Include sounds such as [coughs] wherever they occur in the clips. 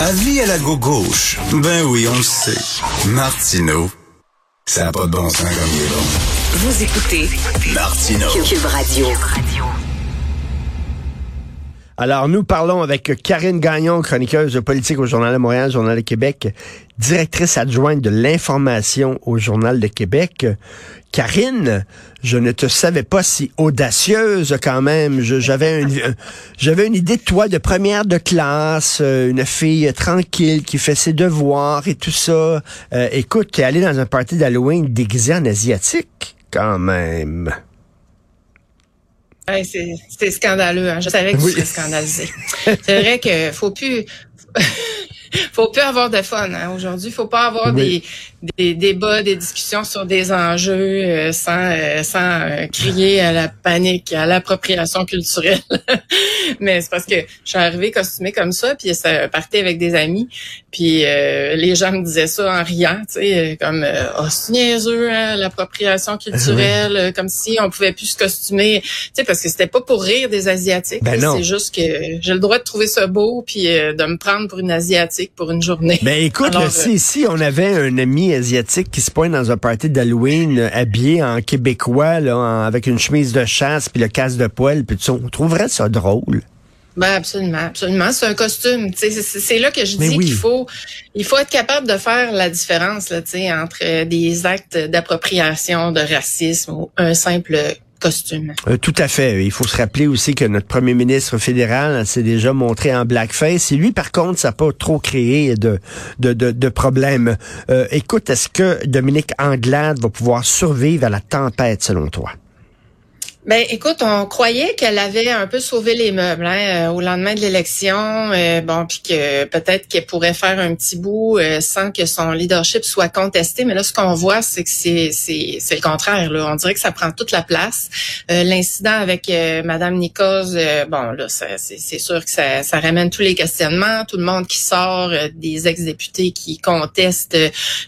Avis à la gauche. Ben oui, on le sait. Martineau, ça n'a pas de bon sens comme il est bon. Vous écoutez Martineau. Cube Radio. Alors, nous parlons avec Karine Gagnon, chroniqueuse de politique au Journal de Montréal, Journal de Québec, directrice adjointe de l'information au Journal de Québec. Karine, je ne te savais pas si audacieuse quand même. [laughs] J'avais une, idée de toi de première de classe, euh, une fille tranquille qui fait ses devoirs et tout ça. Euh, écoute, t'es allée dans un party d'Halloween déguisée en asiatique, quand même. C'est c'est scandaleux. Hein. Je savais que Oui. tu serais scandalisé. c'est vrai que faut plus. [laughs] faut plus avoir de fun hein. aujourd'hui. Faut pas avoir Oui. Des, débats, des discussions sur des enjeux euh, sans euh, sans euh, crier à la panique, à l'appropriation culturelle. [laughs] Mais c'est parce que je suis arrivée costumée comme ça, puis ça partait avec des amis, puis euh, les gens me disaient ça en riant, tu sais, comme euh, oh c'est niaiseux hein, l'appropriation culturelle, euh, comme si on pouvait plus se costumer, tu sais, parce que c'était pas pour rire des asiatiques. Ben. C'est juste que j'ai le droit de trouver ça beau, puis euh, de me prendre pour une asiatique pour une journée. Ben écoute, Alors, si, si on avait un ami asiatique qui se pointe dans un party d'Halloween euh, habillé en québécois, là, en- avec une chemise de chasse puis le casque de poêle, puis tout ça, on trouverait ça drôle. Ben absolument, absolument. C'est un costume. C'est là que je Mais dis oui. qu'il faut, il faut être capable de faire la différence là, entre des actes d'appropriation, de racisme ou un simple Euh, tout à fait. Il faut se rappeler aussi que notre premier ministre fédéral s'est déjà montré en blackface. Et lui, par contre, ça n'a pas trop créé de, de, de, de problèmes. Euh, écoute, est-ce que Dominique Anglade va pouvoir survivre à la tempête, selon toi? Ben, écoute, on croyait qu'elle avait un peu sauvé les meubles hein, euh, au lendemain de l'élection, euh, bon, puis que peut-être qu'elle pourrait faire un petit bout euh, sans que son leadership soit contesté. Mais là, ce qu'on voit, c'est que c'est c'est le contraire. Là. On dirait que ça prend toute la place. Euh, L'incident avec euh, Madame Nichols, euh, bon, là, c'est sûr que ça, ça ramène tous les questionnements, tout le monde qui sort, des ex-députés qui contestent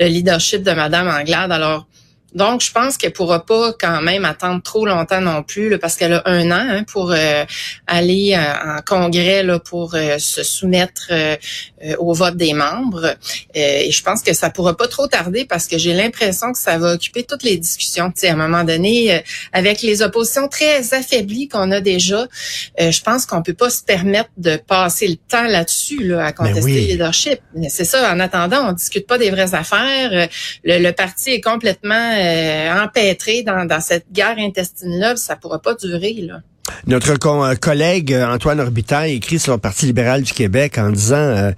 le leadership de Madame Anglade. Alors donc, je pense qu'elle pourra pas quand même attendre trop longtemps non plus, là, parce qu'elle a un an hein, pour euh, aller euh, en congrès là, pour euh, se soumettre euh, euh, au vote des membres. Euh, et je pense que ça pourra pas trop tarder parce que j'ai l'impression que ça va occuper toutes les discussions. Tu sais, à un moment donné, euh, avec les oppositions très affaiblies qu'on a déjà, euh, je pense qu'on peut pas se permettre de passer le temps là-dessus là, à contester oui. le leadership. Mais C'est ça. En attendant, on discute pas des vraies affaires. Le, le parti est complètement euh, dans, dans cette guerre intestine-là. Ça pourra pas durer. Là. Notre euh, collègue euh, Antoine Orbitaille écrit sur le Parti libéral du Québec en disant euh,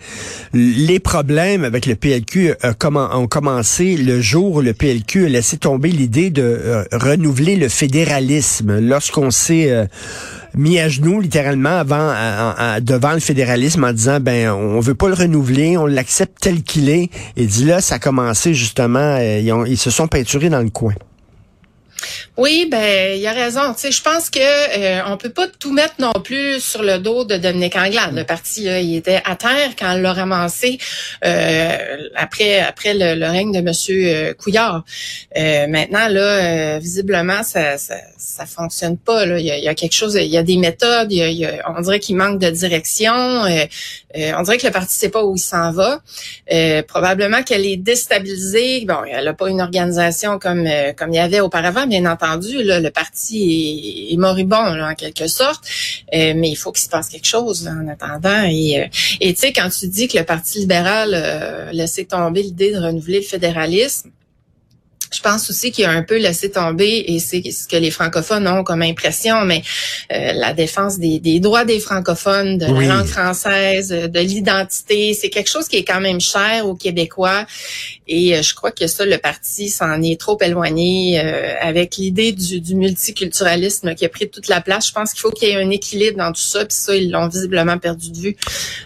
les problèmes avec le PLQ euh, commen- ont commencé le jour où le PLQ a laissé tomber l'idée de euh, renouveler le fédéralisme. Lorsqu'on s'est mis à genoux littéralement avant devant le fédéralisme en disant ben on veut pas le renouveler, on l'accepte tel qu'il est. Et dit là ça a commencé justement euh, ils, ils se sont peinturés dans le coin. Oui, ben il a raison. Tu sais, je pense que euh, on peut pas tout mettre non plus sur le dos de Dominique Anglade. Le parti, il était à terre quand elle l'a ramassé euh, après après le, règne de Monsieur euh, Couillard. Euh, maintenant, là, visiblement, ça, ça fonctionne pas. Là. Il, y a, a quelque chose, il y a des méthodes. Y a, y a- on dirait qu'il manque de direction. On dirait que le parti sait pas où il s'en va. Probablement qu'elle est déstabilisée. Bon, elle n'a pas une organisation comme comme il y avait auparavant, bien entendu. Le parti est, moribond en quelque sorte, Euh, mais il faut qu'il se passe quelque chose en attendant. Et euh, tu sais, quand tu dis que le Parti libéral euh, laissé tomber l'idée de renouveler le fédéralisme. Je pense aussi qu'il a un peu laissé tomber, et c'est ce que les francophones ont comme impression, mais euh, la défense des, des droits des francophones, de Oui. la langue française, de l'identité, c'est quelque chose qui est quand même cher aux Québécois. Et euh, je crois que ça, le parti s'en est trop éloigné euh, avec l'idée du, du multiculturalisme qui a pris toute la place. Je pense qu'il faut qu'il y ait un équilibre dans tout ça, puis ça, ils l'ont visiblement perdu de vue.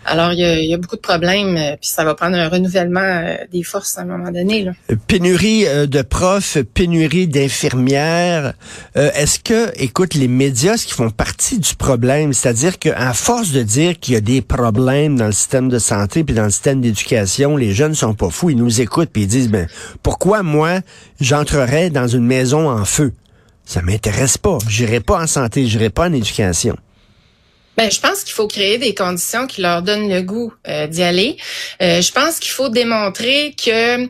Alors, il y a, il y a beaucoup de problèmes, euh, puis ça va prendre un renouvellement euh, des forces à un moment donné. Là. pénurie euh, de profs, pénurie d'infirmières. Euh, Est-ce que, écoute, les médias, ce qui font partie du problème, c'est-à-dire qu'à force de dire qu'il y a des problèmes dans le système de santé puis dans le système d'éducation, les jeunes sont pas fous, ils nous écoutent puis ils disent, ben pourquoi moi j'entrerais dans une maison en feu? Ça m'intéresse pas. J'irai pas en santé, j'irai pas en éducation. Ben, je pense qu'il faut créer des conditions qui leur donnent le goût euh, d'y aller. Euh, je pense qu'il faut démontrer que, euh,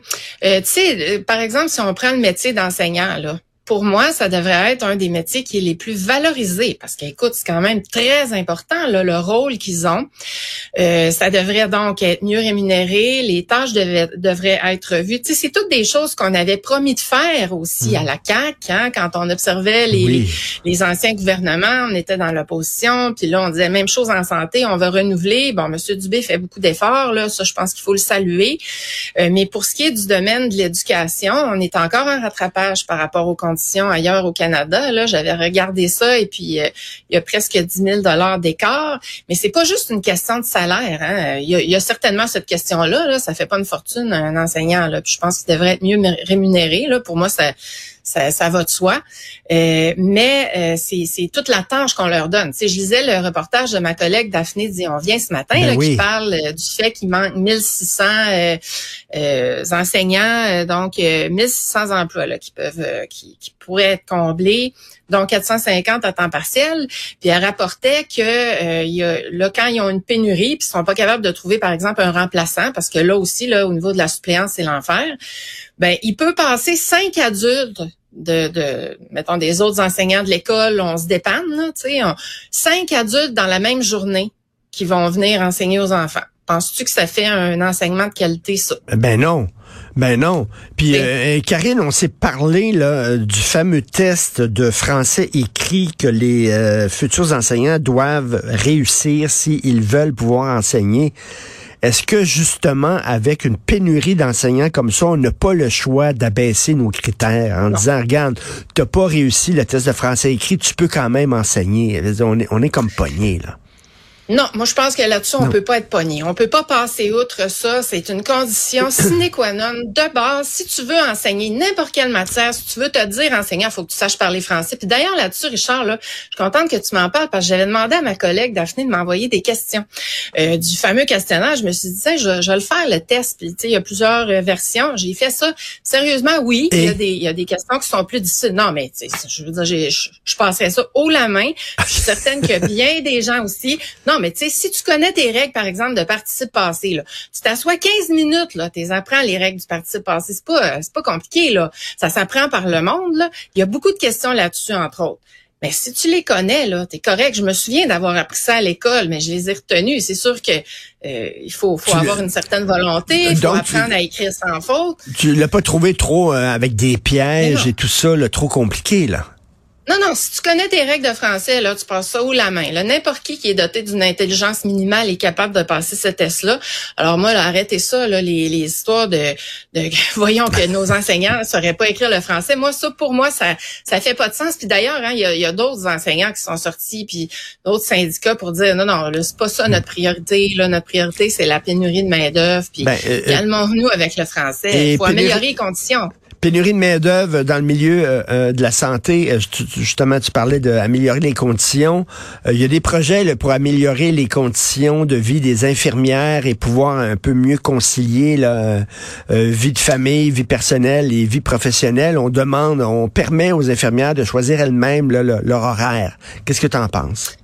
tu sais, par exemple, si on prend le métier d'enseignant, là, pour moi, ça devrait être un des métiers qui est les plus valorisés parce qu'écoute, c'est quand même très important là, le rôle qu'ils ont. Euh, ça devrait donc être mieux rémunéré, les tâches devraient être vues. Tu sais, c'est toutes des choses qu'on avait promis de faire aussi mmh. à la CAC hein, quand on observait les, les, anciens gouvernements, on était dans l'opposition, puis là on disait même chose en santé, on va renouveler. Bon, Monsieur Dubé fait beaucoup d'efforts là, ça je pense qu'il faut le saluer. Euh, mais pour ce qui est du domaine de l'éducation, on est encore en rattrapage par rapport ailleurs au Canada. Là, j'avais regardé ça et puis euh, il y a presque 10 000 dollars d'écart. Mais c'est pas juste une question de salaire. Hein. Il, y a, certainement cette question-là. Là. Ça fait pas une fortune un enseignant. Là. Puis je pense qu'il devrait être mieux rémunéré. Là. Pour moi, ça ça, ça va de soi. Euh, mais euh, c'est toute la tâche qu'on leur donne. Tu je lisais le reportage de ma collègue Daphné On vient ce matin, ben qui parle euh, du fait qu'il manque 1600 euh, enseignants, donc 1600 emplois là, qui peuvent, qui, qui pourraient être comblés donc 450 à temps partiel. Puis elle rapportait que a, là, quand ils ont une pénurie, puis ils sont pas capables de trouver, par exemple, un remplaçant, parce que là aussi, là, au niveau de la suppléance, c'est l'enfer ben il peut passer cinq adultes de, de mettons des autres enseignants de l'école, on se dépanne, tu sais, cinq adultes dans la même journée qui vont venir enseigner aux enfants. Penses-tu que ça fait un enseignement de qualité ça? Ben non. Ben non. Puis euh, Karine, on s'est parlé là, du fameux test de français écrit que les euh, futurs enseignants doivent réussir s'ils veulent pouvoir enseigner. Est-ce que justement, avec une pénurie d'enseignants comme ça, on n'a pas le choix d'abaisser nos critères en disant, regarde, t'as pas réussi le test de français écrit, tu peux quand même enseigner. On est, on est comme pogné, là. Non, moi je pense que là-dessus, on peut pas être pogné. On peut pas passer outre ça. C'est une condition [coughs] sine qua non de base. Si tu veux enseigner n'importe quelle matière, si tu veux te dire enseignant, il faut que tu saches parler français. Puis d'ailleurs, là-dessus, Richard, là, je suis contente que tu m'en parles parce que j'avais demandé à ma collègue Daphné de m'envoyer des questions euh, du fameux questionnaire. Je me suis dit, je, je vais le faire, le test. Puis, il y a plusieurs euh, versions. J'ai fait ça. Sérieusement, oui, il y, a des, il y a des questions qui sont plus difficiles. Non, mais je veux dire, je, je passerais ça haut la main. Je suis certaine que [laughs] bien des gens aussi. Non, mais tu sais, si tu connais tes règles, par exemple, de participe passé, là, tu t'assois 15 minutes, là, tu apprends les règles du participe passé. C'est pas, c'est pas compliqué, là. Ça s'apprend par le monde, là. Il y a beaucoup de questions là-dessus, entre autres. Mais si tu les connais, là, t'es correct. Je me souviens d'avoir appris ça à l'école, mais je les ai retenus. C'est sûr que euh, il faut, faut avoir une certaine volonté, il faut apprendre à écrire sans faute. Tu l'as pas trouvé trop euh, avec des pièges et tout ça, là, trop compliqué, là. Non, non, si tu connais tes règles de français, là, tu passes ça où la main. N'importe qui qui est doté d'une intelligence minimale est capable de passer ce test-là. Alors moi, là, arrêtez ça, là, les, les histoires de, de [laughs] voyons que nos [laughs] enseignants ne sauraient pas écrire le français. Moi, ça, pour moi, ça ça fait pas de sens. Puis d'ailleurs, hein, il y a, y a d'autres enseignants qui sont sortis, puis d'autres syndicats pour dire non, non, c'est pas ça notre priorité. Là, notre priorité, c'est la pénurie de main-d'œuvre. Puis ben, euh, euh, calmons-nous avec le français. Il faut améliorer les conditions. Pénurie de main-d'œuvre dans le milieu euh, euh, de la santé. Euh, justement, tu parlais d'améliorer les conditions. Il y a des projets pour améliorer les conditions de vie des infirmières et pouvoir un peu mieux concilier la vie de famille, vie personnelle et vie professionnelle. On demande, on permet aux infirmières de choisir elles-mêmes leur horaire. Qu'est-ce que tu en penses?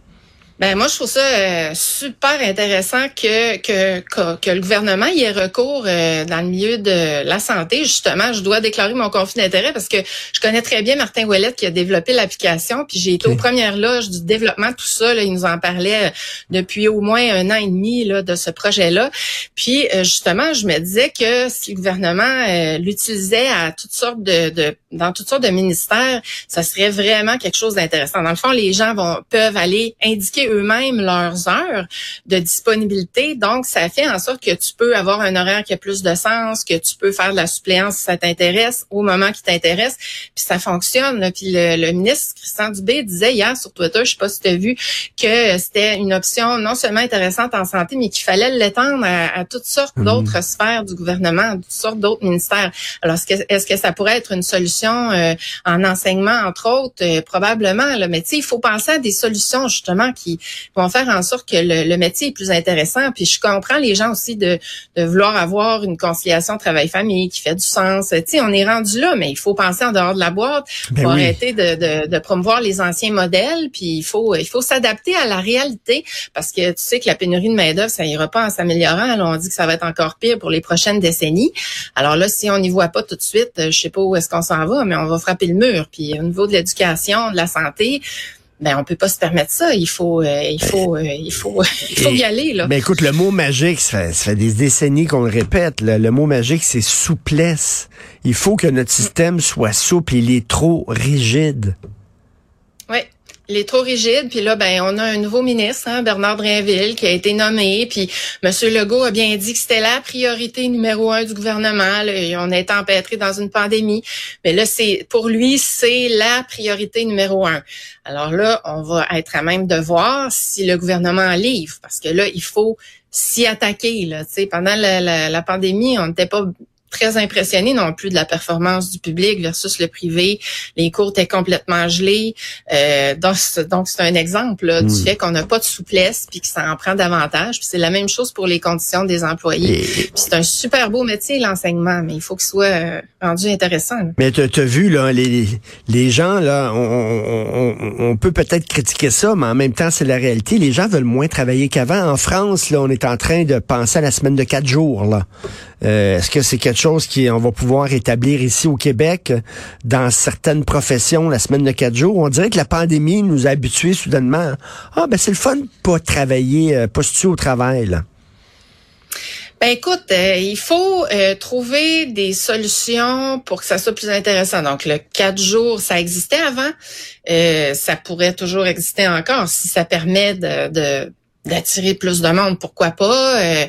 Ben moi je trouve ça euh, super intéressant que, que, que le gouvernement y ait recours euh, dans le milieu de la santé. Justement, je dois déclarer mon conflit d'intérêt parce que je connais très bien Martin Ouellet qui a développé l'application, puis j'ai été aux premières loges du développement de tout ça. Là, il nous en parlait euh, depuis au moins un an et demi là, de ce projet-là. Puis justement, je me disais que si le gouvernement l'utilisait à toutes sortes de, de, dans toutes sortes de ministères, ça serait vraiment quelque chose d'intéressant. Dans le fond, les gens vont peuvent aller indiquer eux-mêmes leurs heures de disponibilité. Donc, ça fait en sorte que tu peux avoir un horaire qui a plus de sens, que tu peux faire de la suppléance si ça t'intéresse au moment qui t'intéresse. Puis ça fonctionne. Puis le, ministre Christian Dubé disait hier sur Twitter, je sais pas si tu as vu, que c'était une option non seulement intéressante en santé, mais qu'il fallait l'étendre à, toutes sortes mmh. d'autres sphères du gouvernement, toutes sortes d'autres ministères. Alors, est-ce que, ça pourrait être une solution euh, en enseignement, entre autres? Euh, probablement. Là. Mais tu sais, il faut penser à des solutions justement qui qui vont faire en sorte que le, métier est plus intéressant. Puis je comprends les gens aussi de, de vouloir avoir une conciliation travail-famille qui fait du sens. Tu sais, on est rendu là, mais il faut penser en dehors de la boîte. Il faut arrêter de, de, de, promouvoir les anciens modèles. Puis il faut il faut s'adapter à la réalité parce que tu sais que la pénurie de main d'œuvre ça ira pas en s'améliorant. on dit que ça va être encore pire pour les prochaines décennies. Alors là, si on n'y voit pas tout de suite, je sais pas où est-ce qu'on s'en va, mais on va frapper le mur. Puis au niveau de l'éducation, de la santé, ben on peut pas se permettre ça. Il faut, euh, il faut, euh, il faut, [laughs] il faut y aller là. Ben écoute, le mot magique, ça fait, des décennies qu'on le répète. Le mot magique, c'est souplesse. Il faut que notre système soit souple. Il est trop rigide. Il est trop rigide. Puis là, ben, on a un nouveau ministre, hein, Bernard Drinville, qui a été nommé. Puis M. Legault a bien dit que c'était la priorité numéro un du gouvernement. on est empêtré dans une pandémie. Mais là, c'est pour lui, c'est la priorité numéro un. Alors là, on va être à même de voir si le gouvernement livre. Parce que là, il faut s'y attaquer. Là. pendant la pandémie, on n'était pas très impressionné non plus de la performance du public versus le privé. Les cours étaient complètement gelés. Euh, donc, c'est un exemple du hmm. fait qu'on n'a pas de souplesse puis que ça en prend davantage. Puis c'est la même chose pour les conditions des employés. Puis c'est un super beau métier, l'enseignement, mais il faut qu'il soit euh, rendu intéressant. Mais tu as vu, là, les, les gens, là, on, on, on peut peut-être critiquer ça, mais en même temps, c'est la réalité. Les gens veulent moins travailler qu'avant. En France, là, on est en train de penser à la semaine de quatre jours. Là. Euh, Est-ce que c'est quelque chose qu'on va pouvoir établir ici au Québec dans certaines professions la semaine de quatre jours. On dirait que la pandémie nous a habitués soudainement. Ah, ben c'est le fun de pas travailler, euh, pas se au travail. Là. Ben écoute, euh, il faut euh, trouver des solutions pour que ça soit plus intéressant. Donc le quatre jours, ça existait avant, ça pourrait toujours exister encore si ça permet de d'attirer plus de monde, pourquoi pas? Euh,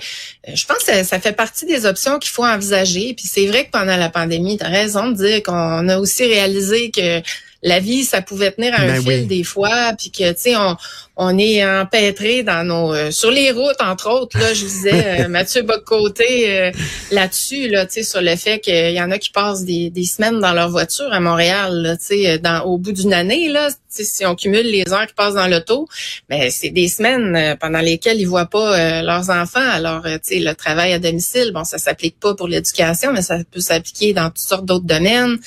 je pense que ça, fait partie des options qu'il faut envisager. Puis c'est vrai que pendant la pandémie, tu as raison de dire qu'on a aussi réalisé que la vie, ça pouvait tenir à un ben fil des fois, puis que, tu sais, on, on est empêtré dans nos euh, sur les routes entre autres là je disais euh, [laughs] Mathieu Bocoté euh, là-dessus là tu sais sur le fait qu'il y en a qui passent des, des semaines dans leur voiture à Montréal tu sais dans au bout d'une année là si on cumule les heures qui passent dans l'auto mais ben, c'est des semaines pendant lesquelles ils voient pas leurs enfants. Alors tu sais le travail à domicile bon ça s'applique pas pour l'éducation mais ça peut s'appliquer dans toutes sortes d'autres domaines.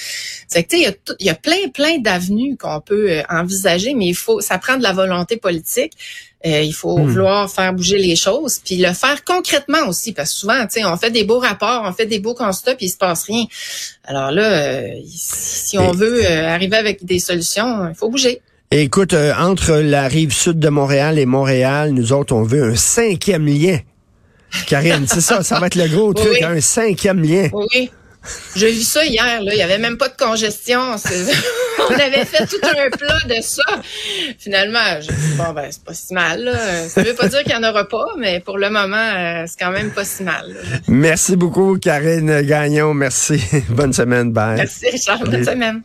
C'est tu sais il y y a plein plein d'avenues qu'on peut envisager mais il faut ça prend de la volonté politique euh, il faut hmm. vouloir faire bouger les choses, puis le faire concrètement aussi, parce que souvent, tu sais, on fait des beaux rapports, on fait des beaux constats, puis il se passe rien. Alors là, euh, si on veut euh, arriver avec des solutions, il faut bouger. Écoute, entre la rive sud de Montréal et Montréal, nous autres, on veut un cinquième lien. Karine, c'est ça, ça va être le gros [laughs] truc, un cinquième lien. Oui. J'ai vu ça hier, là. Il n'y avait même pas de congestion. [laughs] On avait fait tout un plat de ça. Finalement, j'ai dit, bon, ben, c'est pas si mal, là. Ça veut pas dire qu'il n'y en aura pas, mais pour le moment, euh, c'est quand même pas si mal. Merci beaucoup, Karine Gagnon. Merci. [laughs] Bonne semaine. Bye. Merci, Richard. Bonne semaine.